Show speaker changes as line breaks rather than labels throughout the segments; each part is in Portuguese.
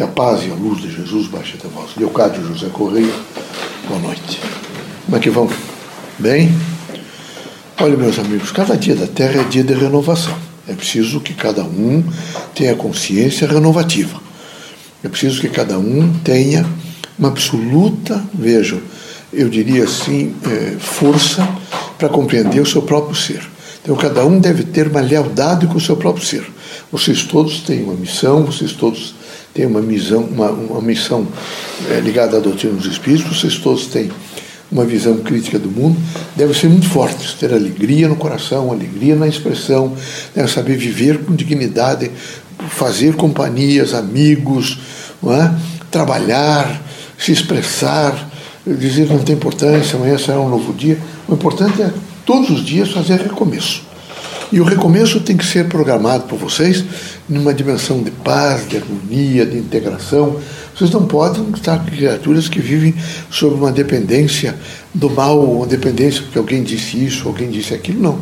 Que a paz e a luz de Jesus baixe até vós. Leocádio José Correia, boa noite. Como é que vão? Bem? Olha, meus amigos, cada dia da Terra é dia de renovação. É preciso que cada um tenha consciência renovativa. É preciso que cada um tenha uma absoluta, vejam, eu diria assim, é, força para compreender o seu próprio ser. Então, cada um deve ter uma lealdade com o seu próprio ser. Vocês todos têm uma missão, vocês todos têm uma missão, uma, uma missão é, ligada à doutrina dos Espíritos, vocês todos têm uma visão crítica do mundo, devem ser muito fortes, ter alegria no coração, alegria na expressão, devem saber viver com dignidade, fazer companhias, amigos, é? trabalhar, se expressar, dizer que não tem importância, amanhã será um novo dia. O importante é todos os dias fazer recomeço. E o recomeço tem que ser programado por vocês numa dimensão de paz, de harmonia, de integração. Vocês não podem estar com criaturas que vivem sob uma dependência do mal, uma dependência porque alguém disse isso, alguém disse aquilo. Não.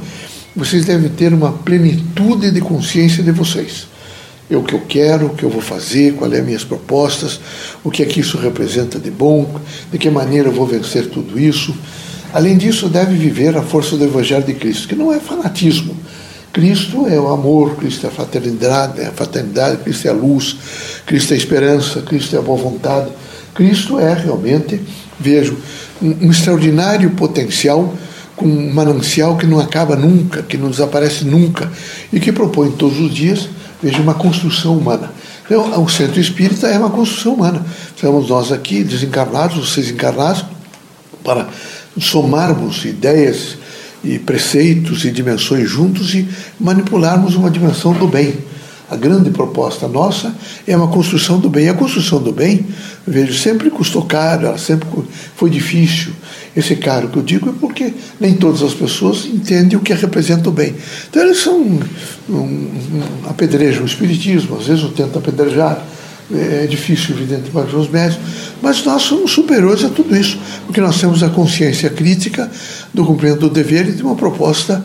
Vocês devem ter uma plenitude de consciência de vocês. É o que eu quero, o que eu vou fazer, quais são as minhas propostas, o que é que isso representa de bom, de que maneira eu vou vencer tudo isso. Além disso, deve viver a força do Evangelho de Cristo, que não é fanatismo, Cristo é o amor, Cristo é a fraternidade, a fraternidade, Cristo é a luz, Cristo é a esperança, Cristo é a boa vontade. Cristo é realmente, vejo, um, um extraordinário potencial com um manancial que não acaba nunca, que não desaparece nunca e que propõe todos os dias, veja, uma construção humana. Então, o centro espírita é uma construção humana. Estamos nós aqui, desencarnados, vocês encarnados, para somarmos ideias e preceitos e dimensões juntos e manipularmos uma dimensão do bem. A grande proposta nossa é uma construção do bem. E a construção do bem, vejo, sempre custou caro, ela sempre foi difícil. Esse caro que eu digo é porque nem todas as pessoas entendem o que representa o bem. Então eles são um, um, apedrejam o espiritismo, às vezes o tentam apedrejar é difícil, evidente, para os médicos, mas nós somos superiores a tudo isso, porque nós temos a consciência crítica do cumprimento do dever e de uma proposta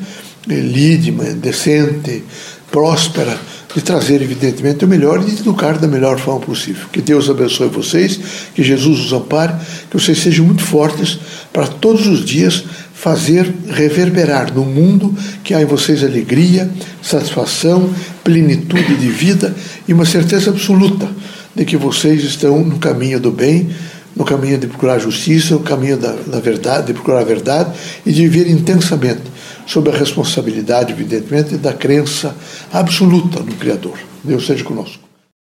eh, lídima, decente, próspera, de trazer, evidentemente, o melhor e de educar da melhor forma possível. Que Deus abençoe vocês, que Jesus os ampare, que vocês sejam muito fortes para todos os dias fazer reverberar no mundo que há em vocês alegria, satisfação, plenitude de vida e uma certeza absoluta de que vocês estão no caminho do bem, no caminho de procurar justiça, no caminho da, da verdade, de procurar a verdade e de viver intensamente sob a responsabilidade, evidentemente, da crença absoluta no Criador. Deus seja conosco.